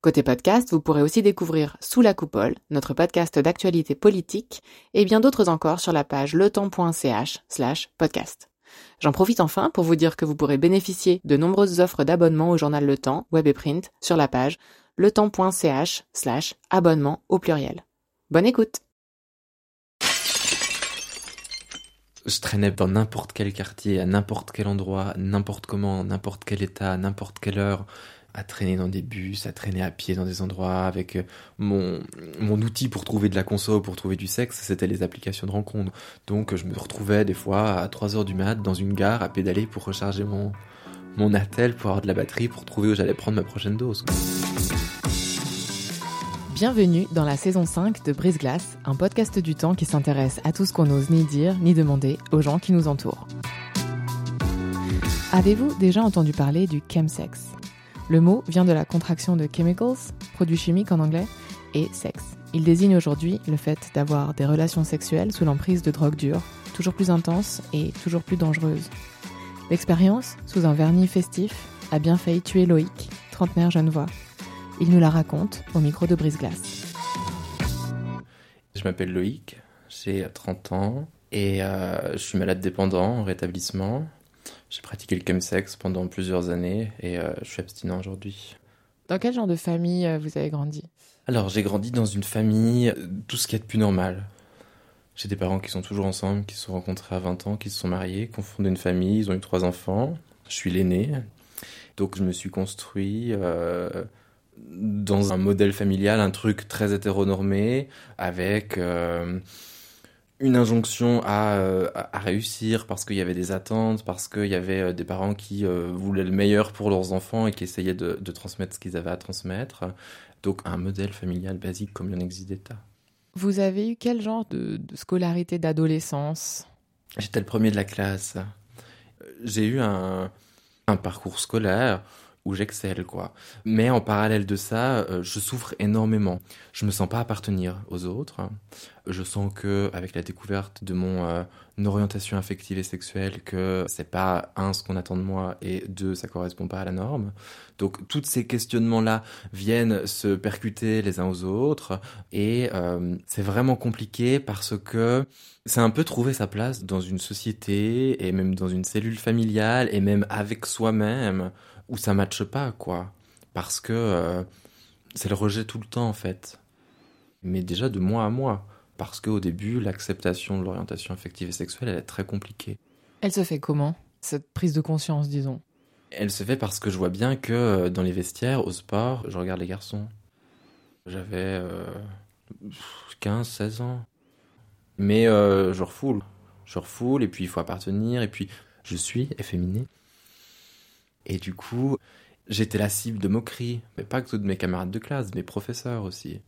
Côté podcast, vous pourrez aussi découvrir Sous la coupole, notre podcast d'actualité politique, et bien d'autres encore sur la page letemps.ch slash podcast. J'en profite enfin pour vous dire que vous pourrez bénéficier de nombreuses offres d'abonnement au journal Le Temps, web et print, sur la page letemps.ch slash abonnement au pluriel. Bonne écoute Je traînais dans n'importe quel quartier, à n'importe quel endroit, n'importe comment, n'importe quel état, n'importe quelle heure à traîner dans des bus, à traîner à pied dans des endroits avec euh, mon, mon outil pour trouver de la console, pour trouver du sexe, c'était les applications de rencontre. Donc je me retrouvais des fois à 3h du mat dans une gare à pédaler pour recharger mon, mon attel, pour avoir de la batterie, pour trouver où j'allais prendre ma prochaine dose. Bienvenue dans la saison 5 de Brise Glace, un podcast du temps qui s'intéresse à tout ce qu'on n'ose ni dire ni demander aux gens qui nous entourent. Avez-vous déjà entendu parler du chemsex? Le mot vient de la contraction de chemicals, produit chimique en anglais, et sexe. Il désigne aujourd'hui le fait d'avoir des relations sexuelles sous l'emprise de drogues dures, toujours plus intenses et toujours plus dangereuses. L'expérience, sous un vernis festif, a bien failli tuer Loïc, trentenaire jeune voix. Il nous la raconte au micro de Brise-Glace. Je m'appelle Loïc, j'ai 30 ans et euh, je suis malade dépendant en rétablissement. J'ai pratiqué le chemsex pendant plusieurs années et euh, je suis abstinent aujourd'hui. Dans quel genre de famille euh, vous avez grandi? Alors, j'ai grandi dans une famille, euh, tout ce qui est de plus normal. J'ai des parents qui sont toujours ensemble, qui se sont rencontrés à 20 ans, qui se sont mariés, qui ont fondé une famille, ils ont eu trois enfants. Je suis l'aîné. Donc, je me suis construit dans un modèle familial, un truc très hétéronormé, avec une injonction euh, à, à, réussir parce qu'il y avait des attentes, parce qu'il y avait euh, des parents qui euh, voulaient le meilleur pour leurs enfants et qui essayaient de, de transmettre ce qu'ils avaient à transmettre. Donc un modèle familial basique comme il en existe des tas. Vous avez eu quel genre de, de scolarité d'adolescence? J'étais le premier de la classe. J'ai eu un, un parcours scolaire où j'excelle quoi. Mais en parallèle de ça, euh, je souffre énormément. Je me sens pas appartenir aux autres. Je sens que avec la découverte de mon euh, orientation affective et sexuelle que c'est pas un ce qu'on attend de moi et deux ça correspond pas à la norme. Donc tous ces questionnements là viennent se percuter les uns aux autres et euh, c'est vraiment compliqué parce que c'est un peu trouver sa place dans une société et même dans une cellule familiale et même avec soi-même où ça matche pas, quoi. Parce que euh, c'est le rejet tout le temps, en fait. Mais déjà de mois à mois. Parce qu'au début, l'acceptation de l'orientation affective et sexuelle, elle est très compliquée. Elle se fait comment, cette prise de conscience, disons? Elle se fait parce que je vois bien que euh, dans les vestiaires, au sport, je regarde les garçons. J'avais euh, 15, 16 ans. Mais euh, je refoule. Je refoule, et puis il faut appartenir, et puis je suis efféminé. Et du coup, j'étais la cible de moqueries, mais pas que de mes camarades de classe, mes professeurs aussi.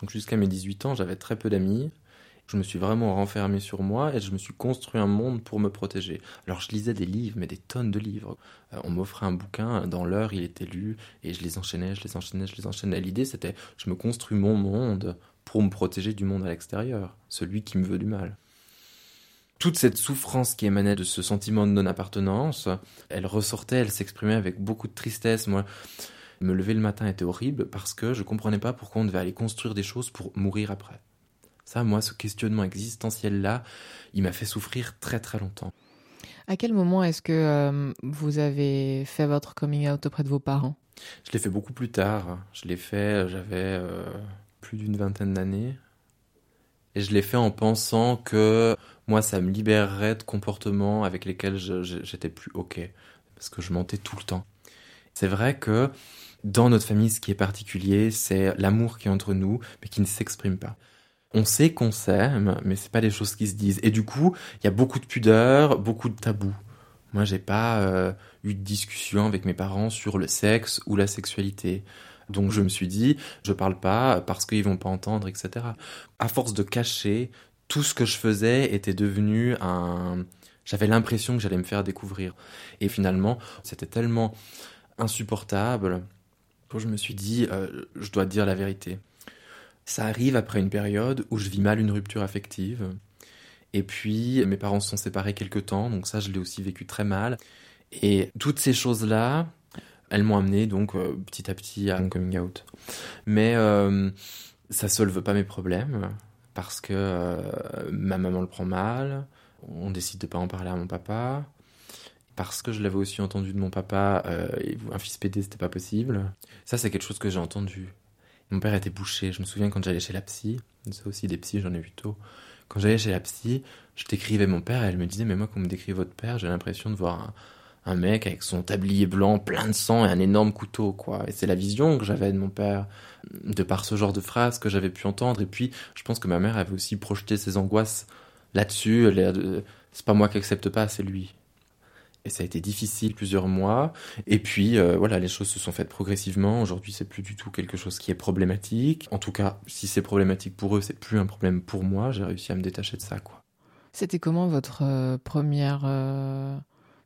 Donc jusqu'à mes 18 ans, j'avais très peu d'amis. Je me suis vraiment renfermé sur moi et je me suis construit un monde pour me protéger. Alors je lisais des livres, mais des tonnes de livres. Euh, on m'offrait un bouquin, dans l'heure il était lu, et je les enchaînais, je les enchaînais, je les enchaînais. L'idée c'était, je me construis mon monde pour me protéger du monde à l'extérieur, celui qui me veut du mal toute cette souffrance qui émanait de ce sentiment de non-appartenance, elle ressortait, elle s'exprimait avec beaucoup de tristesse. Moi, me lever le matin était horrible parce que je comprenais pas pourquoi on devait aller construire des choses pour mourir après. Ça, moi, ce questionnement existentiel-là, il m'a fait souffrir très très longtemps. À quel moment est-ce que euh, vous avez fait votre coming out auprès de vos parents? Je l'ai fait beaucoup plus tard. Je l'ai fait, j'avais euh, plus d'une vingtaine d'années. Et je l'ai fait en pensant que moi, ça me libérerait de comportements avec lesquels j'étais plus OK. Parce que je mentais tout le temps. C'est vrai que dans notre famille, ce qui est particulier, c'est l'amour qui est entre nous, mais qui ne s'exprime pas. On sait qu'on s'aime, mais c'est pas des choses qui se disent. Et du coup, il y a beaucoup de pudeur, beaucoup de tabous. Moi, j'ai pas euh, eu de discussion avec mes parents sur le sexe ou la sexualité. Donc je me suis dit, je parle pas parce qu'ils vont pas entendre, etc. À force de cacher, tout ce que je faisais était devenu un, J'avais l'impression que j'allais me faire découvrir. Et finalement, c'était tellement insupportable que je me suis dit, euh, je dois dire la vérité. Ça arrive après une période où je vis mal une rupture affective. Et puis, mes parents se sont séparés quelque temps, donc ça, je l'ai aussi vécu très mal. Et toutes ces choses-là, elles m'ont amené donc euh, petit à petit à mon coming out. Mais euh, ça solve pas mes problèmes parce que euh, ma maman le prend mal, on décide de pas en parler à mon papa. Parce que je l'avais aussi entendu de mon papa, un fils pédé, c'était pas possible. Ça, c'est quelque chose que j'ai entendu. Mon père était bouché. Je me souviens quand j'allais chez la psy, ça aussi des psys, j'en ai vu tôt. Quand j'allais chez la psy, je décrivais mon père et elle me disait, mais moi, quand on me décrit votre père, j'ai l'impression de voir un mec avec son tablier blanc plein de sang et un énorme couteau, quoi. Et c'est la vision que j'avais de mon père, de par ce genre de phrases que j'avais pu entendre. Et puis, je pense que ma mère avait aussi projeté ses angoisses là-dessus. C'est pas moi qui accepte pas, c'est lui. Et ça a été difficile plusieurs mois. Et puis, euh, voilà, les choses se sont faites progressivement. Aujourd'hui, c'est plus du tout quelque chose qui est problématique. En tout cas, si c'est problématique pour eux, c'est plus un problème pour moi. J'ai réussi à me détacher de ça, quoi. C'était comment votre euh, première euh,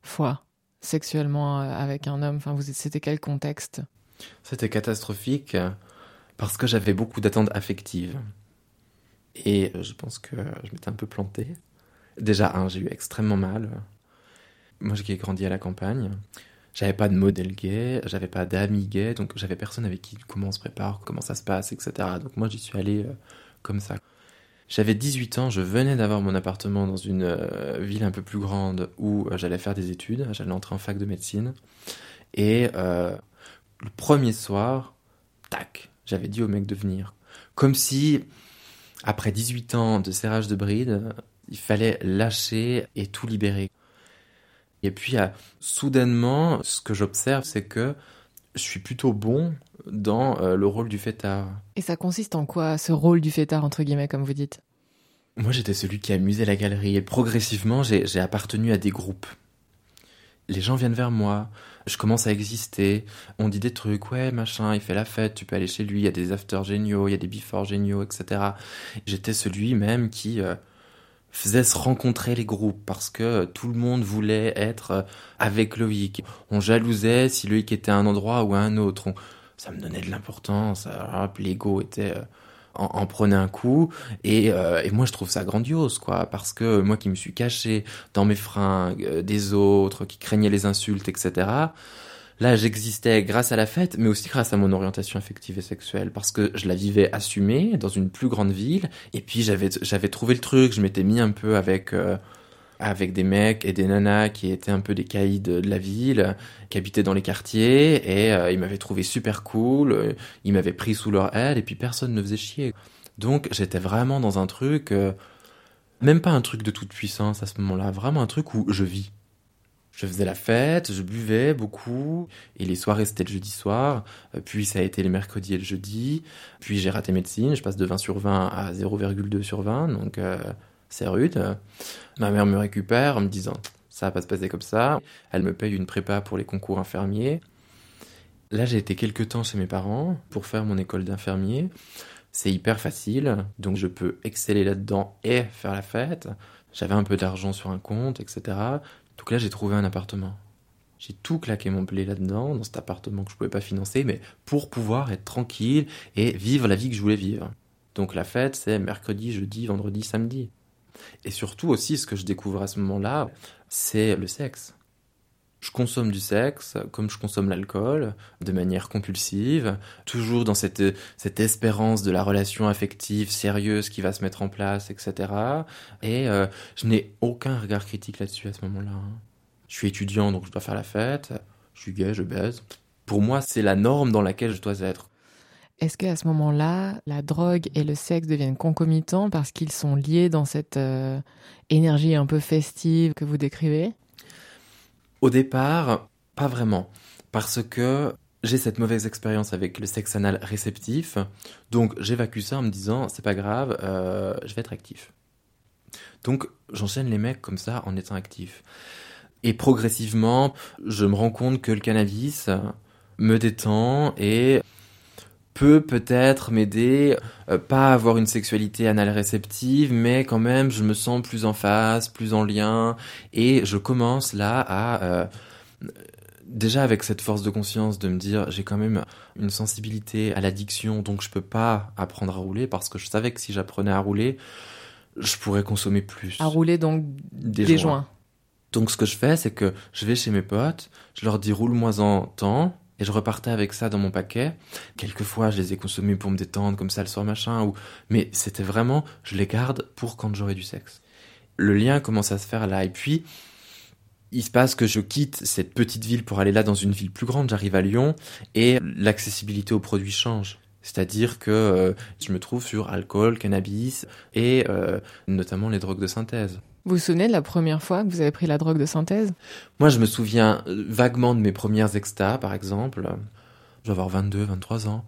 fois sexuellement euh, avec un homme? Enfin, c'était quel contexte? C'était catastrophique parce que j'avais beaucoup d'attentes affectives. Et je pense que je m'étais un peu planté. Déjà, j'ai eu extrêmement mal. Moi, j'ai grandi à la campagne. J'avais pas de modèle gay, j'avais pas d'amis gays, donc j'avais personne avec qui, comment on se prépare, comment ça se passe, etc. Donc moi, j'y suis allé euh, comme ça. J'avais 18 ans, je venais d'avoir mon appartement dans une euh, ville un peu plus grande où euh, j'allais faire des études, j'allais entrer en fac de médecine. Et euh, le premier soir, tac, j'avais dit au mec de venir. Comme si, après 18 ans de serrage de bride, il fallait lâcher et tout libérer. Et puis, soudainement, ce que j'observe, c'est que je suis plutôt bon dans euh, le rôle du fêtard. Et ça consiste en quoi, ce rôle du fêtard, entre guillemets, comme vous dites? Moi, j'étais celui qui amusait la galerie. Et progressivement, j'ai appartenu à des groupes. Les gens viennent vers moi, je commence à exister, on dit des trucs, ouais, machin, il fait la fête, tu peux aller chez lui, il y a des afters géniaux, il y a des before géniaux, etc. J'étais celui même qui... Euh, faisait se rencontrer les groupes parce que tout le monde voulait être avec Loïc. On jalousait si Loïc était à un endroit ou à un autre. Ça me donnait de l'importance. L'ego était euh, en, prenait un coup et, euh, et, moi je trouve ça grandiose quoi parce que moi qui me suis caché dans mes fringues euh, des autres qui craignaient les insultes etc Là, j'existais grâce à la fête, mais aussi grâce à mon orientation affective et sexuelle, parce que je la vivais assumée dans une plus grande ville, et puis j'avais j'avais trouvé le truc, je m'étais mis un peu avec euh, avec des mecs et des nanas qui étaient un peu des caïds de, la ville, qui habitaient dans les quartiers, et euh, ils m'avaient trouvé super cool, euh, ils m'avaient pris sous leur aile, et puis personne ne faisait chier. Donc j'étais vraiment dans un truc, même pas un truc de toute puissance à ce moment-là, vraiment un truc où je vis je faisais la fête, je buvais beaucoup, et les soirées c'était le jeudi soir, euh, puis ça a été les mercredis et le jeudi, puis j'ai raté médecine, je passe de 20 sur 20 à 0,2 sur 20, donc euh, c'est rude. Ma mère me récupère en me disant ça va pas se passer comme ça, elle me paye une prépa pour les concours infirmiers. Là j'ai été quelques temps chez mes parents pour faire mon école d'infirmier. C'est hyper facile, donc je peux exceller là-dedans et faire la fête. J'avais un peu d'argent sur un compte, etc. Donc là, j'ai trouvé un appartement. J'ai tout claqué mon blé là-dedans, dans cet appartement que je pouvais pas financer, mais pour pouvoir être tranquille et vivre la vie que je voulais vivre. Donc la fête, c'est mercredi, jeudi, vendredi, samedi. Et surtout aussi, ce que je découvre à ce moment-là, c'est le sexe. Je consomme du sexe comme je consomme l'alcool, de manière compulsive, toujours dans cette, espérance de la relation affective sérieuse qui va se mettre en place, etc. Et euh, je n'ai aucun regard critique là-dessus à ce moment-là. Hein. Je suis étudiant, donc je dois faire la fête. Je suis gay, je baise. Pour moi, c'est la norme dans laquelle je dois être. Est-ce qu'à ce, moment-là, la drogue et le sexe deviennent concomitants parce qu'ils sont liés dans cette euh, énergie un peu festive que vous décrivez? Au départ, pas vraiment. Parce que j'ai cette mauvaise expérience avec le sexe anal réceptif. Donc j'évacue ça en me disant, c'est pas grave, euh, je vais être actif. Donc j'enchaîne les mecs comme ça en étant actif. Et progressivement, je me rends compte que le cannabis me détend et peut peut-être m'aider, euh, pas avoir une sexualité anale réceptive, mais quand même je me sens plus en face, plus en lien, et je commence là à euh, déjà avec cette force de conscience de me dire j'ai quand même une sensibilité à l'addiction, donc je peux pas apprendre à rouler parce que je savais que si j'apprenais à rouler, je pourrais consommer plus. À rouler donc des, joints. Donc ce que je fais, c'est que je vais chez mes potes, je leur dis roule-moi en temps, et je repartais avec ça dans mon paquet. Quelquefois, je les ai consommés pour me détendre, comme ça le soir, machin. Ou... Mais c'était vraiment, je les garde pour quand j'aurai du sexe. Le lien commence à se faire là. Et puis, il se passe que je quitte cette petite ville pour aller là dans une ville plus grande. J'arrive à Lyon et l'accessibilité aux produits change. C'est-à-dire que euh, je me trouve sur alcool, cannabis et euh, notamment les drogues de synthèse. Vous vous souvenez de la première fois que vous avez pris la drogue de synthèse? Moi, je me souviens euh, vaguement de mes premières extas, par exemple. Je vais avoir 22, 23 ans.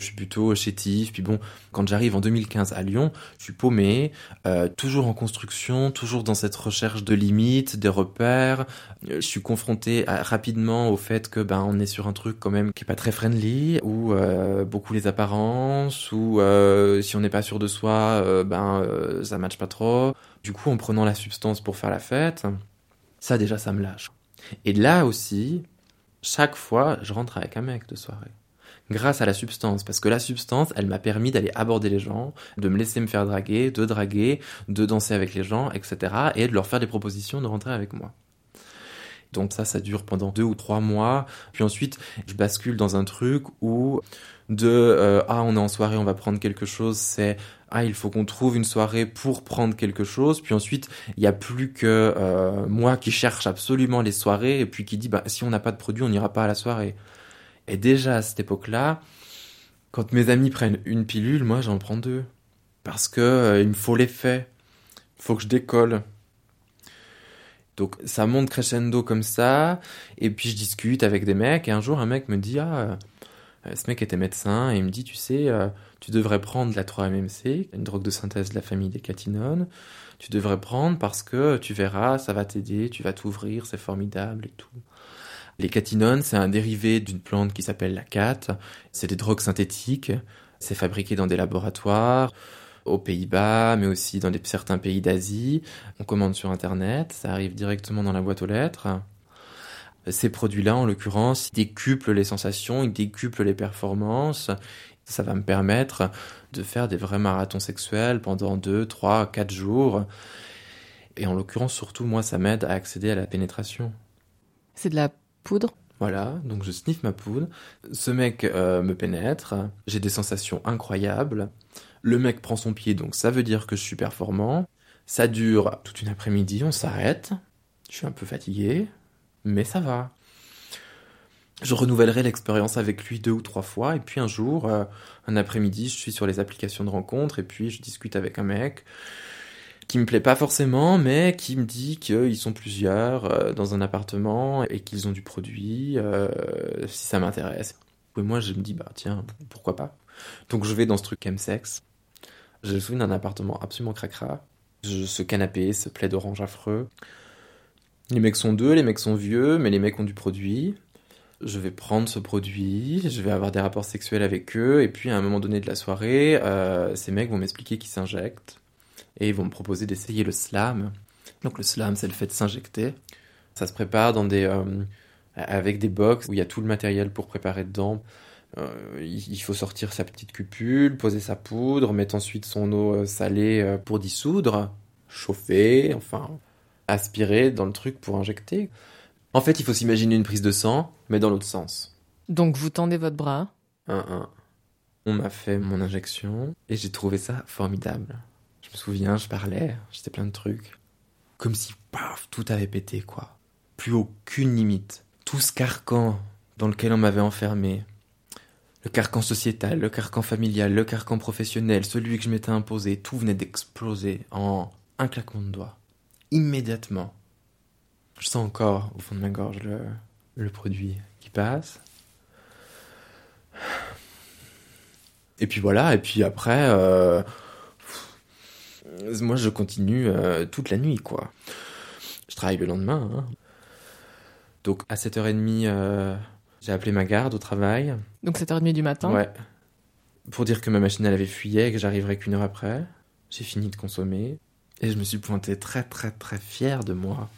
Je suis plutôt chétif. Puis bon, quand j'arrive en 2015 à Lyon, je suis paumé, euh, toujours en construction, toujours dans cette recherche de limites, des repères. Euh, je suis confronté rapidement au fait que ben on est sur un truc quand même qui est pas très friendly, ou beaucoup les apparences, ou si on n'est pas sûr de soi, ben ça matche pas trop. Du coup, en prenant la substance pour faire la fête, ça déjà ça me lâche. Et là aussi, chaque fois, je rentre avec un mec de soirée grâce à la substance. Parce que la substance, elle m'a permis d'aller aborder les gens, de me laisser me faire draguer, de draguer, de danser avec les gens, etc. Et de leur faire des propositions de rentrer avec moi. Donc ça, ça dure pendant deux ou trois mois. Puis ensuite, je bascule dans un truc où de euh, ah on est en soirée, on va prendre quelque chose, c'est ah il faut qu'on trouve une soirée pour prendre quelque chose. Puis ensuite, il y a plus que euh, moi qui cherche absolument les soirées et puis qui dit bah si on n'a pas de produit, on n'ira pas à la soirée. Et déjà à cette époque-là, quand mes amis prennent une pilule, moi j'en prends deux. Parce que euh, il me faut l'effet. Faut que je décolle. Donc ça monte crescendo comme ça, et puis je discute avec des mecs, et un jour un mec me dit Ah, ce mec était médecin, et il me dit Tu sais, euh, tu devrais prendre la 3-MMC, une drogue de synthèse de la famille des catinones, tu devrais prendre parce que tu verras, ça va t'aider, tu vas t'ouvrir, c'est formidable et tout. Les catinones, c'est un dérivé d'une plante qui s'appelle la cat. C'est des drogues synthétiques. C'est fabriqué dans des laboratoires aux Pays-Bas, mais aussi dans certains pays d'Asie. On commande sur Internet, ça arrive directement dans la boîte aux lettres. Ces produits-là, en l'occurrence, décuplent les sensations, ils décuplent les performances. Ça va me permettre de faire des vrais marathons sexuels pendant 2, 3, 4 jours. Et en l'occurrence, surtout, moi, ça m'aide à accéder à la pénétration. C'est de la poudre? Voilà, donc je sniffe ma poudre. Ce mec euh, me pénètre, j'ai des sensations incroyables. Le mec prend son pied, donc ça veut dire que je suis performant. Ça dure toute une après-midi, on s'arrête. Je suis un peu fatigué, mais ça va. Je renouvellerai l'expérience avec lui deux ou trois fois, et puis un jour, euh, un après-midi, je suis sur les applications de rencontre, et puis je discute avec un mec qui me plaît pas forcément, mais qui me dit qu'ils sont plusieurs euh, dans un appartement et qu'ils ont du produit, euh, si ça m'intéresse. Et moi, je me dis, bah tiens, pourquoi pas Donc je vais dans ce truc chemsex. Je me souviens d'un appartement absolument cracra. Ce canapé, ce plaid orange affreux. Les mecs sont deux, les mecs sont vieux, mais les mecs ont du produit. Je vais prendre ce produit, je vais avoir des rapports sexuels avec eux, et puis à un moment donné de la soirée, euh, ces mecs vont m'expliquer qu'ils s'injectent et ils vont me proposer d'essayer le slam. Donc le slam, c'est le fait de s'injecter. Ça se prépare dans des, euh, avec des box où il y a tout le matériel pour préparer dedans. Euh, il faut sortir sa petite cupule, poser sa poudre, mettre ensuite son eau salée pour dissoudre, chauffer, enfin aspirer dans le truc pour injecter. En fait, il faut s'imaginer une prise de sang, mais dans l'autre sens. Donc vous tendez votre bras. Un, un. On m'a fait mon injection et j'ai trouvé ça formidable. Je me souviens, je parlais, j'étais plein de trucs. Comme si, paf, tout avait pété, quoi. Plus aucune limite. Tout ce carcan dans lequel on m'avait enfermé. Le carcan sociétal, le carcan familial, le carcan professionnel, celui que je m'étais imposé, tout venait d'exploser en un claquement de doigts. Immédiatement. Je sens encore au fond de ma gorge le, le produit qui passe. Et puis voilà, et puis après, euh, moi, je continue euh, toute la nuit, quoi. Je travaille le lendemain. Hein. Donc, à 7h30, euh, j'ai appelé ma garde au travail. Donc, 7h30 du matin? Ouais. pour dire que ma machine elle avait fuyé et que j'arriverais qu'une heure après. J'ai fini de consommer et je me suis pointé très très très fier de moi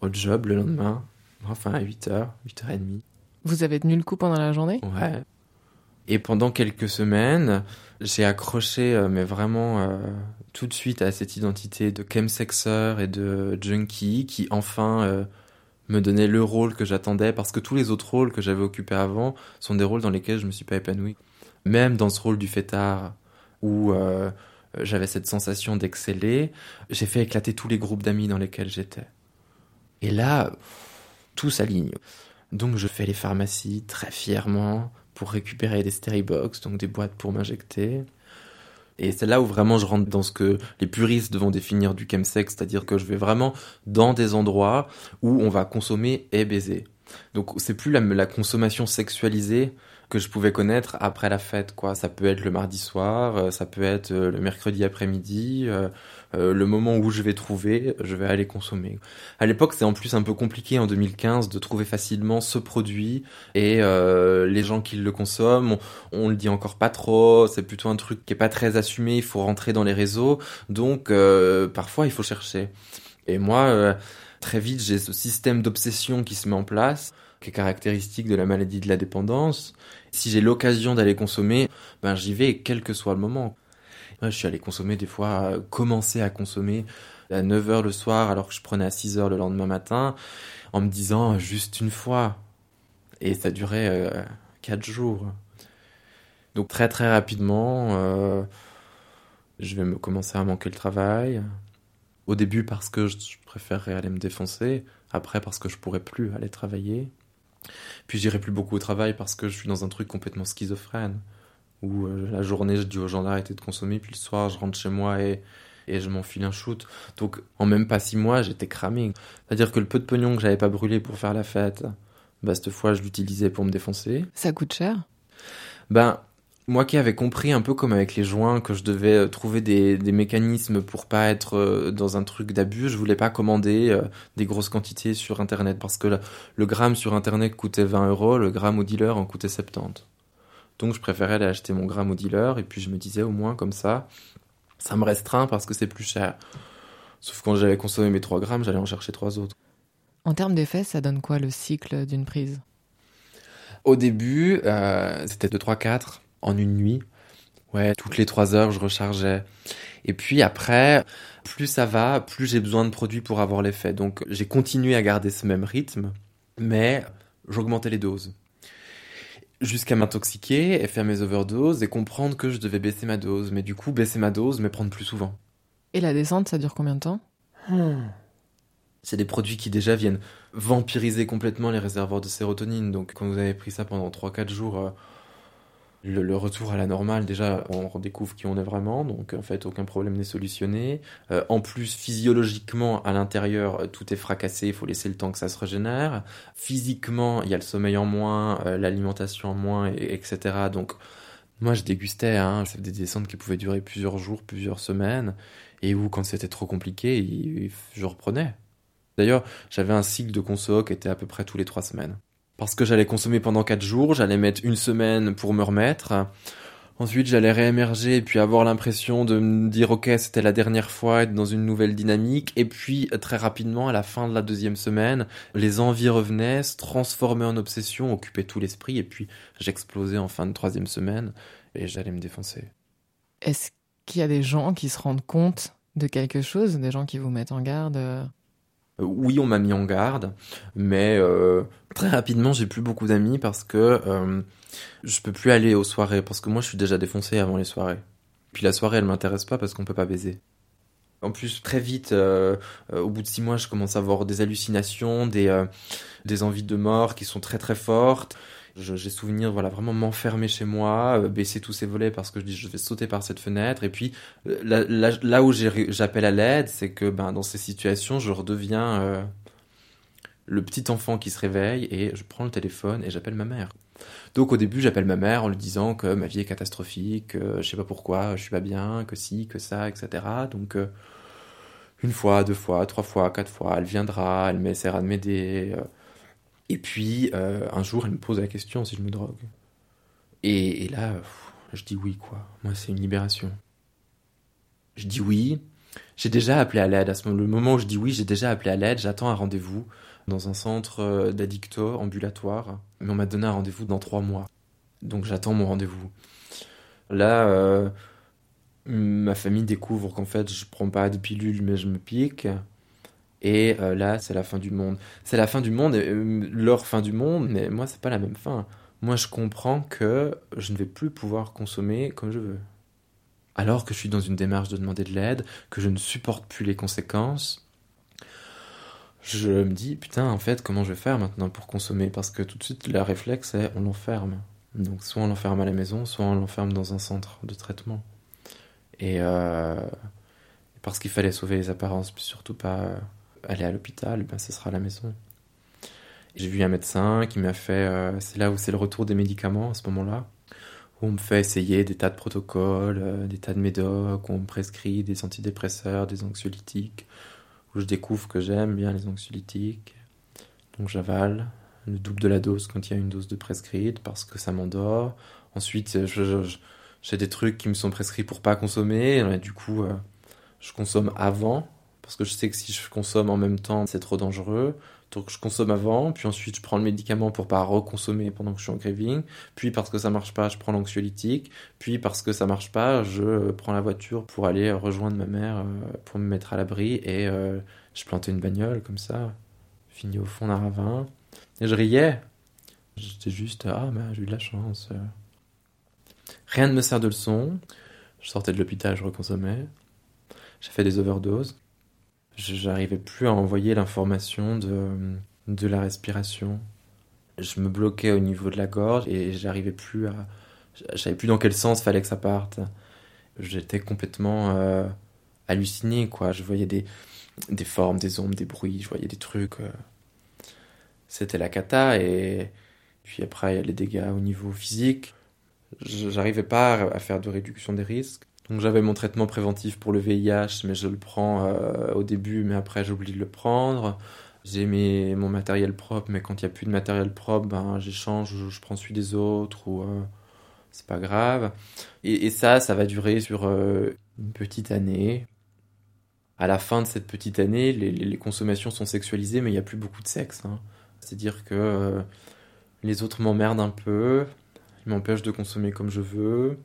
au job le lendemain, enfin à 8h, 8h30. Vous avez tenu le coup pendant la journée? Ouais. Et pendant quelques semaines, j'ai accroché, euh, mais vraiment euh, tout de suite à cette identité de chemsexer et de junkie qui enfin euh, me donnait le rôle que j'attendais parce que tous les autres rôles que j'avais occupés avant sont des rôles dans lesquels je me suis pas épanoui. Même dans ce rôle du fêtard où j'avais cette sensation d'exceller, j'ai fait éclater tous les groupes d'amis dans lesquels j'étais. Et là, tout s'aligne. Donc je fais les pharmacies très fièrement, pour récupérer des Steribox, donc des boîtes pour m'injecter. Et c'est là où vraiment je rentre dans ce que les puristes vont définir du chemsex, c'est-à-dire que je vais vraiment dans des endroits où on va consommer et baiser. Donc c'est plus la consommation sexualisée que je pouvais connaître après la fête quoi. Ça peut être le mardi soir euh, ça peut être euh, le mercredi après-midi euh, le moment où je vais trouver je vais aller consommer. À l'époque c'est en plus un peu compliqué en 2015 de trouver facilement ce produit et les gens qui le consomment on, le dit encore pas trop c'est plutôt un truc qui est pas très assumé il faut rentrer dans les réseaux. Donc parfois il faut chercher. Et moi très vite j'ai ce système d'obsession qui se met en place qui est caractéristique de la maladie de la dépendance. Si j'ai l'occasion d'aller consommer, ben j'y vais quel que soit le moment. je suis allé consommer des fois, euh, commencer à consommer à 9h le soir alors que je prenais à 6h le lendemain matin en me disant juste une fois. Et ça durait euh, 4 jours. Donc très très rapidement, euh, je vais me commencer à manquer le travail. Au début parce que je préférerais aller me défoncer, après parce que je pourrais plus aller travailler. Puis j'irai plus beaucoup au travail parce que je suis dans un truc complètement schizophrène. Où euh, la journée, je dis aux gens d'arrêter de consommer, puis le soir, je rentre chez moi et, et je m'enfile un shoot. Donc en même pas six mois, j'étais cramé. C'est-à-dire que le peu de pognon que j'avais pas brûlé pour faire la fête, bah cette fois, je l'utilisais pour me défoncer. Ça coûte cher? Ben, moi qui avais compris un peu comme avec les joints que je devais euh, trouver des, des mécanismes pour pas être euh, dans un truc d'abus, je voulais pas commander euh, des grosses quantités sur internet parce que le gramme sur internet coûtait 20 euros, le gramme au dealer en coûtait 70. Donc je préférais aller acheter mon gramme au dealer et puis je me disais au moins comme ça, ça me restreint parce que c'est plus cher. Sauf quand j'avais consommé mes 3 grammes, j'allais en chercher 3 autres. En termes d'effet, ça donne quoi le cycle d'une prise? Au début, c'était de 3-4 en une nuit. Ouais, toutes les trois heures, je rechargeais. Et puis après, plus ça va, plus j'ai besoin de produits pour avoir l'effet. Donc j'ai continué à garder ce même rythme, mais j'augmentais les doses. Jusqu'à m'intoxiquer et faire mes overdoses et comprendre que je devais baisser ma dose. Mais du coup, baisser ma dose, mais prendre plus souvent. Et la descente, ça dure combien de temps? C'est des produits qui déjà viennent vampiriser complètement les réservoirs de sérotonine. Donc quand vous avez pris ça pendant 3-4 jours... Euh, le, retour à la normale, déjà, on redécouvre qui on est vraiment, donc en fait, aucun problème n'est solutionné. Euh, en plus, physiologiquement, à l'intérieur, euh, tout est fracassé, il faut laisser le temps que ça se régénère. Physiquement, il y a le sommeil en moins, euh, l'alimentation en moins, et, etc. Donc, moi, je dégustais, hein, des descentes qui pouvaient durer plusieurs jours, plusieurs semaines, et où, quand c'était trop compliqué, je reprenais. D'ailleurs, j'avais un cycle de conso qui était à peu près tous les trois semaines parce que j'allais consommer pendant 4 jours, j'allais mettre une semaine pour me remettre. Ensuite, j'allais réémerger et puis avoir l'impression de me dire ok, c'était la dernière fois, être dans une nouvelle dynamique. Et puis très rapidement, à la fin de la deuxième semaine, les envies revenaient, se transformaient en obsession, occupaient tout l'esprit. Et puis j'explosais en fin de troisième semaine et j'allais me défoncer. Est-ce qu'il y a des gens qui se rendent compte de quelque chose, des gens qui vous mettent en garde? Oui, on m'a mis en garde, mais euh, très rapidement, j'ai plus beaucoup d'amis parce que euh, je peux plus aller aux soirées parce que moi, je suis déjà défoncé avant les soirées. Puis la soirée, elle m'intéresse pas parce qu'on peut pas baiser. En plus, très vite, au bout de six mois, je commence à avoir des hallucinations, des, des envies de mort qui sont très très fortes. J'ai souvenir, voilà, vraiment m'enfermer chez moi, euh, baisser tous ces volets parce que je dis je vais sauter par cette fenêtre. Et puis euh, là, là, où j'appelle à l'aide, c'est que ben, dans ces situations, je redeviens euh, le petit enfant qui se réveille et je prends le téléphone et j'appelle ma mère. Donc au début, j'appelle ma mère en lui disant que ma vie est catastrophique, que je sais pas pourquoi, je suis pas bien, que si, que ça, etc. Donc une fois, deux fois, trois fois, quatre fois, elle viendra, elle m'essaiera de m'aider. Et puis, euh, un jour, elle me pose la question si je me drogue. Et, là, je dis oui, quoi. Moi, c'est une libération. Je dis oui. J'ai déjà appelé à l'aide. À ce moment, le moment où je dis oui, j'ai déjà appelé à l'aide. J'attends un rendez-vous dans un centre euh, d'addicto ambulatoire. Mais on m'a donné un rendez-vous dans trois mois. Donc j'attends mon rendez-vous. Là, euh, ma famille découvre qu'en fait, je prends pas de pilule, mais je me pique. Et euh, là, c'est la fin du monde. C'est la fin du monde, euh, leur fin du monde, mais moi, c'est pas la même fin. Moi, je comprends que je ne vais plus pouvoir consommer comme je veux. Alors que je suis dans une démarche de demander de l'aide, que je ne supporte plus les conséquences, je me dis, putain, en fait, comment je vais faire maintenant pour consommer? Parce que tout de suite, le réflexe est, on l'enferme. Donc, soit on l'enferme à la maison, soit on l'enferme dans un centre de traitement. Et euh, parce qu'il fallait sauver les apparences, puis surtout pas aller à l'hôpital, ben ce sera à la maison. J'ai vu un médecin qui m'a fait, euh, c'est là où c'est le retour des médicaments à ce moment-là, où on me fait essayer des tas de protocoles, euh, des tas de médocs, où on me prescrit des antidépresseurs, des anxiolytiques, je découvre que j'aime bien les anxiolytiques. Donc j'avale le double de la dose quand il y a une dose de prescrite parce que ça m'endort. Ensuite, j'ai des trucs qui me sont prescrits pour pas consommer. Et du coup, euh, je consomme avant parce que je sais que si je consomme en même temps, c'est trop dangereux. Donc je consomme avant, puis ensuite je prends le médicament pour pas reconsommer pendant que je suis en craving, puis parce que ça marche pas, je prends l'anxiolytique, puis parce que ça marche pas, je prends la voiture pour aller rejoindre ma mère euh, pour me mettre à l'abri et euh, je plantais une bagnole comme ça, fini au fond d'un ravin. Et je riais. J'étais juste, ah, ben, j'ai eu de la chance. Rien ne me sert de leçon. Je sortais de l'hôpital, je reconsommais. J'ai fait des overdoses j'arrivais plus à envoyer l'information de, de la respiration. Je me bloquais au niveau de la gorge et j'arrivais plus à. Je savais plus dans quel sens fallait que ça parte. J'étais complètement euh, halluciné, quoi. Je voyais des, des formes, des ombres, des bruits, je voyais des trucs. Euh. C'était la cata et puis après, il y a les dégâts au niveau physique. J'arrivais pas à faire de réduction des risques. Donc j'avais mon traitement préventif pour le VIH, mais je le prends euh, au début, mais après j'oublie de le prendre. J'ai mon matériel propre, mais quand il n'y a plus de matériel propre, ben, j'échange, je, je prends celui des autres, ou euh, c'est pas grave. Et, ça, ça va durer sur euh, une petite année. À la fin de cette petite année, les, consommations sont sexualisées, mais il n'y a plus beaucoup de sexe. Hein. C'est-à-dire que les autres m'emmerdent un peu, ils m'empêchent de consommer comme je veux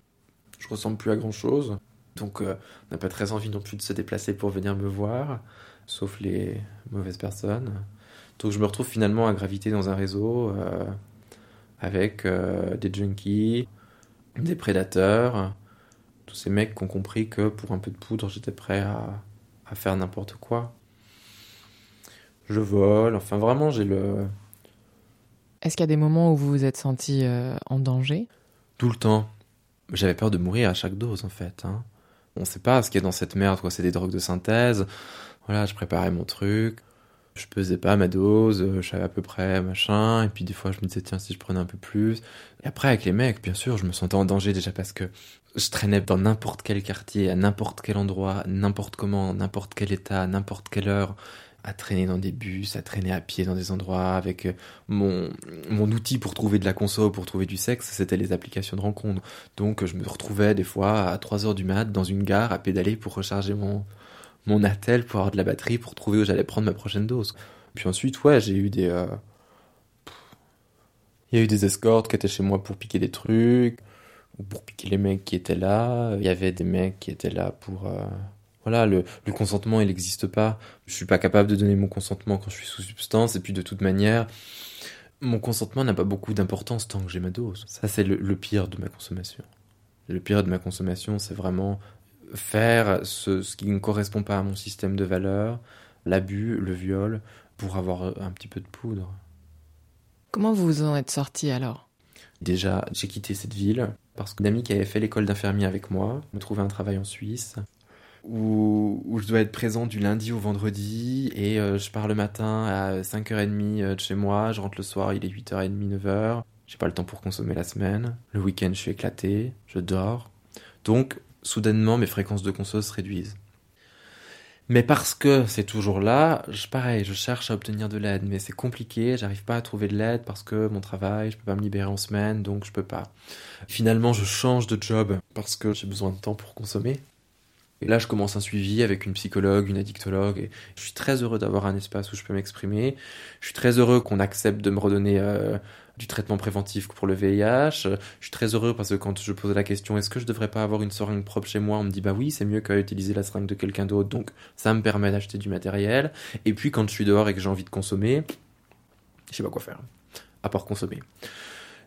je ressemble plus à grand chose. Donc euh, on n'a pas très envie non plus de se déplacer pour venir me voir, sauf les mauvaises personnes. Donc je me retrouve finalement à graviter dans un réseau euh, avec euh, des junkies, des prédateurs, tous ces mecs qui ont compris que pour un peu de poudre j'étais prêt à, à faire n'importe quoi. Je vole, enfin vraiment j'ai le... Est-ce qu'il y a des moments où vous vous êtes senti en danger? Tout le temps. J'avais peur de mourir à chaque dose en fait. Hein. On sait pas ce qu'il y a dans cette merde. C'est des drogues de synthèse. Voilà, je préparais mon truc. Je pesais pas ma dose, je savais à peu près machin. Et puis des fois, je me disais tiens si je prenais un peu plus. Et après avec les mecs, bien sûr, je me sentais en danger déjà parce que je traînais dans n'importe quel quartier, à n'importe quel endroit, n'importe comment, n'importe quel état, n'importe quelle heure à traîner dans des bus, à traîner à pied dans des endroits avec euh, mon, mon outil pour trouver de la console, pour trouver du sexe, c'était les applications de rencontre. Donc je me retrouvais des fois à 3 heures du mat dans une gare à pédaler pour recharger mon, mon attel, pour avoir de la batterie, pour trouver où j'allais prendre ma prochaine dose. Puis ensuite, ouais, j'ai eu des... Euh, il y a eu des escortes qui étaient chez moi pour piquer des trucs, ou pour piquer les mecs qui étaient là. Il y avait des mecs qui étaient là pour... Euh, voilà, le, consentement, il n'existe pas. Je suis pas capable de donner mon consentement quand je suis sous substance, et puis de toute manière, mon consentement n'a pas beaucoup d'importance tant que j'ai ma dose. Ça, c'est le, pire de ma consommation. Le pire de ma consommation, c'est vraiment faire ce, ce, qui ne correspond pas à mon système de valeurs, l'abus, le viol, pour avoir un petit peu de poudre. Comment vous vous en êtes sorti alors? Déjà, j'ai quitté cette ville parce qu'une amie qui avait fait l'école d'infirmier avec moi me trouvait un travail en Suisse où, je dois être présent du lundi au vendredi et euh, je pars le matin à 5h30 euh, de chez moi, je rentre le soir, il est 8h30, 9h. J'ai pas le temps pour consommer la semaine. Le week-end, je suis éclaté, je dors. Donc, soudainement, mes fréquences de conso se réduisent. Mais parce que c'est toujours là, je, pareil, je cherche à obtenir de l'aide, mais c'est compliqué, j'arrive pas à trouver de l'aide parce que mon travail, je peux pas me libérer en semaine, donc je peux pas. Finalement, je change de job parce que j'ai besoin de temps pour consommer. Et là, je commence un suivi avec une psychologue, une addictologue, et je suis très heureux d'avoir un espace où je peux m'exprimer. Je suis très heureux qu'on accepte de me redonner euh, du traitement préventif pour le VIH. Je suis très heureux parce que quand je pose la question est-ce que je devrais pas avoir une seringue propre chez moi, on me dit bah oui, c'est mieux qu'à utiliser la seringue de quelqu'un d'autre, donc ça me permet d'acheter du matériel. Et puis quand je suis dehors et que j'ai envie de consommer, je sais pas quoi faire, à part consommer.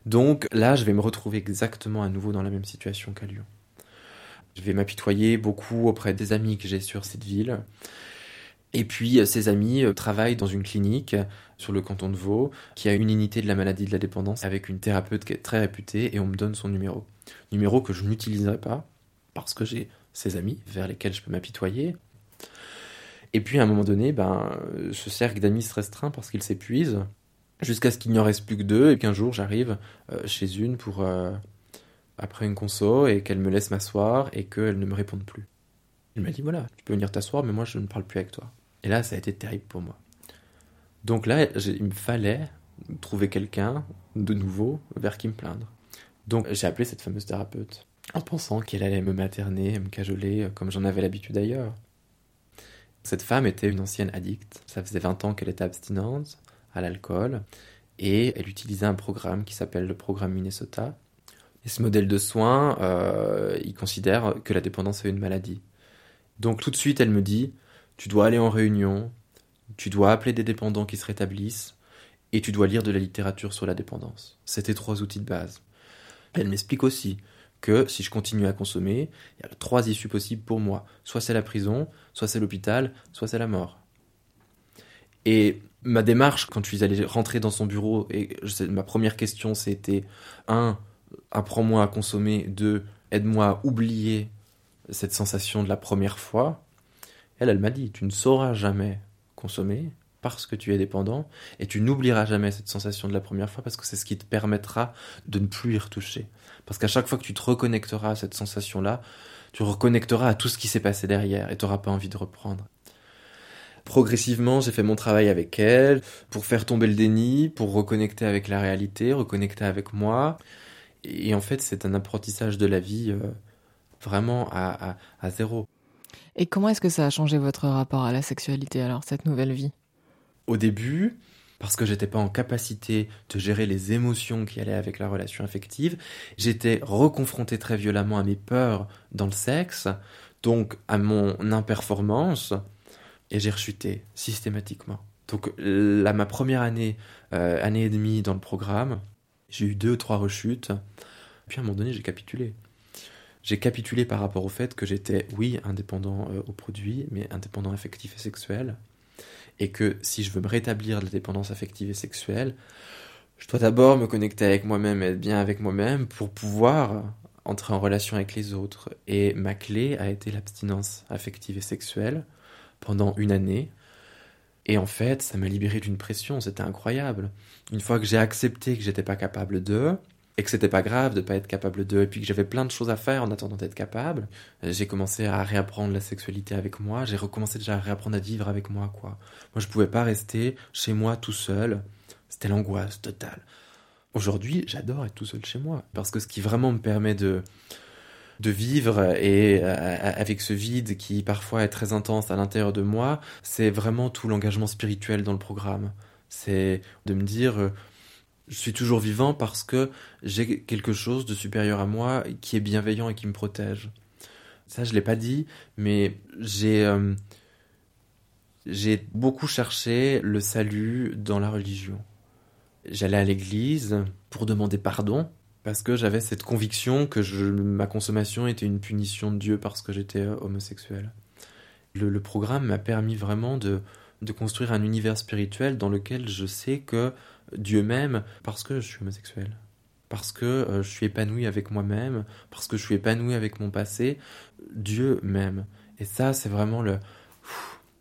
Donc là, je vais me retrouver exactement à nouveau dans la même situation qu'à Lyon. Je vais m'apitoyer beaucoup auprès des amis que j'ai sur cette ville. Et puis, euh, ces amis euh, travaillent dans une clinique sur le canton de Vaud qui a une unité de la maladie de la dépendance avec une thérapeute qui est très réputée et on me donne son numéro. Numéro que je n'utiliserai pas parce que j'ai ces amis vers lesquels je peux m'apitoyer. Et puis, à un moment donné, ben, ce cercle d'amis se restreint parce qu'il s'épuise jusqu'à ce qu'il n'y en reste plus que deux et qu'un jour j'arrive euh, chez une pour après une conso et qu'elle me laisse m'asseoir et qu'elle ne me réponde plus. Elle m'a dit voilà, tu peux venir t'asseoir, mais moi je ne parle plus avec toi. Et là, ça a été terrible pour moi. Donc là, il me fallait trouver quelqu'un de nouveau vers qui me plaindre. Donc j'ai appelé cette fameuse thérapeute en pensant qu'elle allait me materner, me cajoler comme j'en avais l'habitude ailleurs. Cette femme était une ancienne addicte. Ça faisait 20 ans qu'elle était abstinente à l'alcool et elle utilisait un programme qui s'appelle le programme Minnesota, et ce modèle de soins, euh, il considère que la dépendance est une maladie. Donc tout de suite, elle me dit, tu dois aller en réunion, tu dois appeler des dépendants qui se rétablissent, et tu dois lire de la littérature sur la dépendance. C'était trois outils de base. Elle m'explique aussi que si je continue à consommer, il y a trois issues possibles pour moi. Soit c'est la prison, soit c'est l'hôpital, soit c'est la mort. Et ma démarche, quand je suis allé rentrer dans son bureau, et ma première question c'était, un, apprends-moi à consommer, deux, aide-moi à oublier cette sensation de la première fois. Elle, elle m'a dit, tu ne sauras jamais consommer parce que tu es dépendant et tu n'oublieras jamais cette sensation de la première fois parce que c'est ce qui te permettra de ne plus y retoucher. Parce qu'à chaque fois que tu te reconnecteras à cette sensation-là, tu reconnecteras à tout ce qui s'est passé derrière et tu n'auras pas envie de reprendre. Progressivement, j'ai fait mon travail avec elle pour faire tomber le déni, pour reconnecter avec la réalité, reconnecter avec moi. Et en fait, c'est un apprentissage de la vie euh, vraiment à, à, zéro. Et comment est-ce que ça a changé votre rapport à la sexualité, alors, cette nouvelle vie? Au début, parce que j'étais pas en capacité de gérer les émotions qui allaient avec la relation affective, j'étais reconfronté très violemment à mes peurs dans le sexe, donc à mon imperformance, et j'ai rechuté systématiquement. Donc là, ma première année, euh, année et demie dans le programme, j'ai eu deux trois rechutes. Puis à un moment donné, j'ai capitulé. J'ai capitulé par rapport au fait que j'étais, oui, indépendant euh, au produit, mais indépendant affectif et sexuel. Et que si je veux me rétablir de la dépendance affective et sexuelle, je dois d'abord me connecter avec moi-même, être bien avec moi-même pour pouvoir entrer en relation avec les autres. Et ma clé a été l'abstinence affective et sexuelle pendant une année. Et en fait, ça m'a libéré d'une pression, c'était incroyable. Une fois que j'ai accepté que j'étais pas capable de, et que c'était pas grave de pas être capable de, et puis que j'avais plein de choses à faire en attendant d'être capable, j'ai commencé à réapprendre la sexualité avec moi, j'ai recommencé déjà à réapprendre à vivre avec moi, quoi. Moi, je pouvais pas rester chez moi tout seul. C'était l'angoisse totale. Aujourd'hui, j'adore être tout seul chez moi, parce que ce qui vraiment me permet de, de vivre et euh, avec ce vide qui parfois est très intense à l'intérieur de moi, c'est vraiment tout l'engagement spirituel dans le programme. C'est de me dire euh, je suis toujours vivant parce que j'ai quelque chose de supérieur à moi qui est bienveillant et qui me protège. Ça, je l'ai pas dit, mais j'ai euh, j'ai beaucoup cherché le salut dans la religion. J'allais à l'église pour demander pardon parce que j'avais cette conviction que ma consommation était une punition de Dieu parce que j'étais euh, homosexuel. Le, programme m'a permis vraiment de, de construire un univers spirituel dans lequel je sais que Dieu m'aime parce que je suis homosexuel, parce que euh, je suis épanoui avec moi-même, parce que je suis épanoui avec mon passé, Dieu m'aime. Et ça, c'est vraiment le...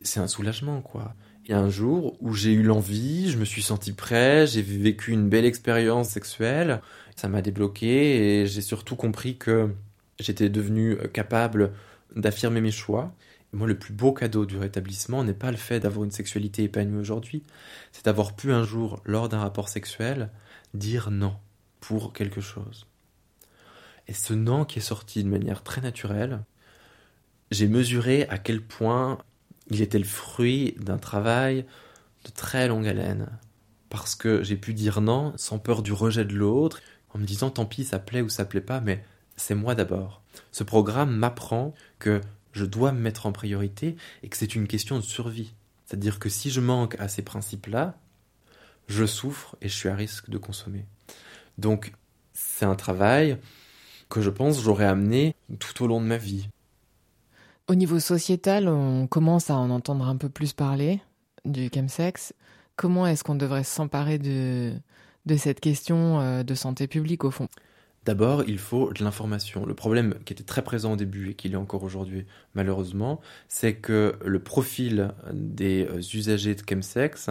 C'est un soulagement, quoi. Il y a un jour où j'ai eu l'envie, je me suis senti prêt, j'ai vécu une belle expérience sexuelle, ça m'a débloqué et j'ai surtout compris que j'étais devenu capable d'affirmer mes choix Moi, le plus beau cadeau du rétablissement n'est pas le fait d'avoir une sexualité épanouie aujourd'hui, c'est d'avoir pu un jour, lors d'un rapport sexuel, dire non pour quelque chose. Et ce non qui est sorti de manière très naturelle, j'ai mesuré à quel point il était le fruit d'un travail de très longue haleine. Parce que j'ai pu dire non sans peur du rejet de l'autre, en me disant tant pis, ça plaît ou ça plaît pas, mais c'est moi d'abord. Ce programme m'apprend que je dois me mettre en priorité et que c'est une question de survie. C'est-à-dire que si je manque à ces principes-là, je souffre et je suis à risque de consommer. Donc, c'est un travail que je pense j'aurais amené tout au long de ma vie. Au niveau sociétal, on commence à en entendre un peu plus parler du chemsex. Comment est-ce qu'on devrait s'emparer de, de cette question euh, de santé publique au fond D'abord, il faut de l'information. Le problème qui était très présent au début et qui l'est encore aujourd'hui, malheureusement, c'est que le profil des euh, usagers de chemsex,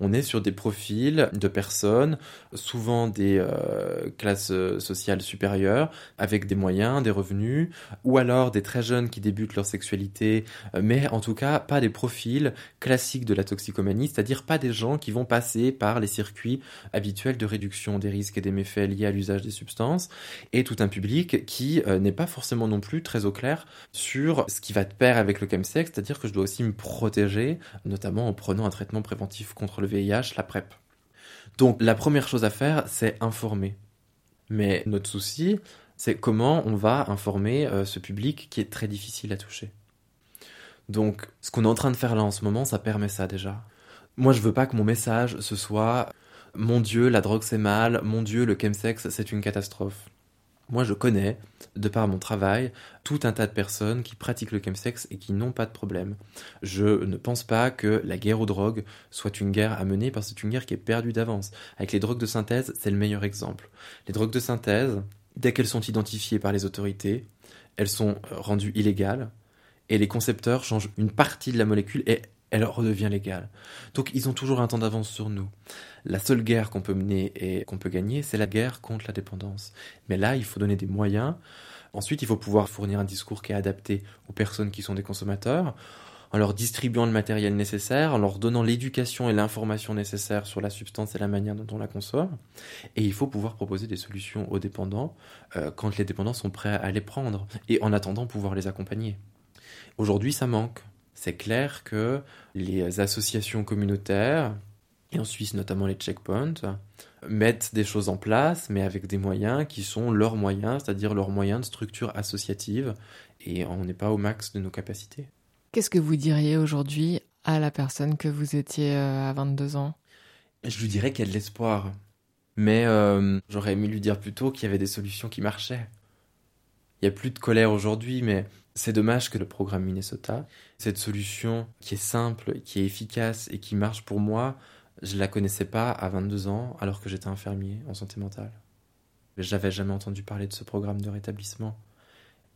on est sur des profils de personnes, souvent des euh, classes euh, sociales supérieures, avec des moyens, des revenus, ou alors des très jeunes qui débutent leur sexualité, mais en tout cas pas des profils classiques de la toxicomanie, c'est-à-dire pas des gens qui vont passer par les circuits habituels de réduction des risques et des méfaits liés à l'usage des substances et tout un public qui euh, n'est pas forcément non plus très au clair sur ce qui va de pair avec le chemsex, c'est-à-dire que je dois aussi me protéger, notamment en prenant un traitement préventif contre le VIH, la PrEP. Donc la première chose à faire, c'est informer. Mais notre souci, c'est comment on va informer euh, ce public qui est très difficile à toucher. Donc ce qu'on est en train de faire là en ce moment, ça permet ça déjà. Moi, je veux pas que mon message ce soit mon Dieu, la drogue c'est mal, mon Dieu, le chemsex c'est une catastrophe. Moi, je connais, de par mon travail, tout un tas de personnes qui pratiquent le chemsex et qui n'ont pas de problème. Je ne pense pas que la guerre aux drogues soit une guerre à mener parce que c'est une guerre qui est perdue d'avance. Avec les drogues de synthèse, c'est le meilleur exemple. Les drogues de synthèse, dès qu'elles sont identifiées par les autorités, elles sont rendues illégales et les concepteurs changent une partie de la molécule et elle redevient légale. Donc ils ont toujours un temps d'avance sur nous. La seule guerre qu'on peut mener et qu'on peut gagner, c'est la guerre contre la dépendance. Mais là, il faut donner des moyens. Ensuite, il faut pouvoir fournir un discours qui est adapté aux personnes qui sont des consommateurs, en leur distribuant le matériel nécessaire, en leur donnant l'éducation et l'information nécessaire sur la substance et la manière dont on la consomme. Et il faut pouvoir proposer des solutions aux dépendants euh, quand les dépendants sont prêts à les prendre, et en attendant pouvoir les accompagner. Aujourd'hui, ça manque. C'est clair que les associations communautaires, et en Suisse notamment les checkpoints, mettent des choses en place, mais avec des moyens qui sont leurs moyens, c'est-à-dire leurs moyens de structure associative, et on n'est pas au max de nos capacités. Qu'est-ce que vous diriez aujourd'hui à la personne que vous étiez euh, à 22 ans? Je lui dirais qu'il y a de l'espoir, mais euh, j'aurais aimé lui dire plutôt qu'il y avait des solutions qui marchaient. Il n'y a plus de colère aujourd'hui, mais c'est dommage que le programme Minnesota, cette solution qui est simple, qui est efficace et qui marche pour moi, je la connaissais pas à 22 ans alors que j'étais infirmier en santé mentale. J'avais jamais entendu parler de ce programme de rétablissement.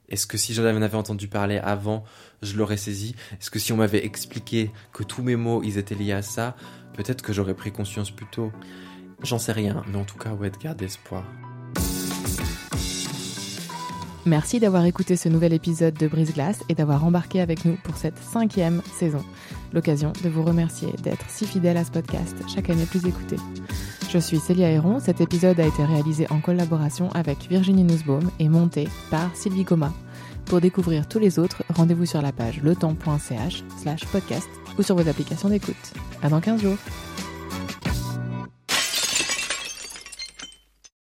Est-ce que si j'en avais entendu parler avant, je l'aurais saisi? Est-ce que si on m'avait expliqué que tous mes mots, ils étaient liés à ça, peut-être que j'aurais pris conscience plus tôt? J'en sais rien, mais en tout cas, ouais, de garder espoir. Merci d'avoir écouté ce nouvel épisode de Brise Glace et d'avoir embarqué avec nous pour cette cinquième saison. L'occasion de vous remercier d'être si fidèle à ce podcast, chaque année plus écouté. Je suis Célia Héron, cet épisode a été réalisé en collaboration avec Virginie Nussbaum et monté par Sylvie Goma. Pour découvrir tous les autres, rendez-vous sur la page letemps.ch slash podcast ou sur vos applications d'écoute. À dans 15 jours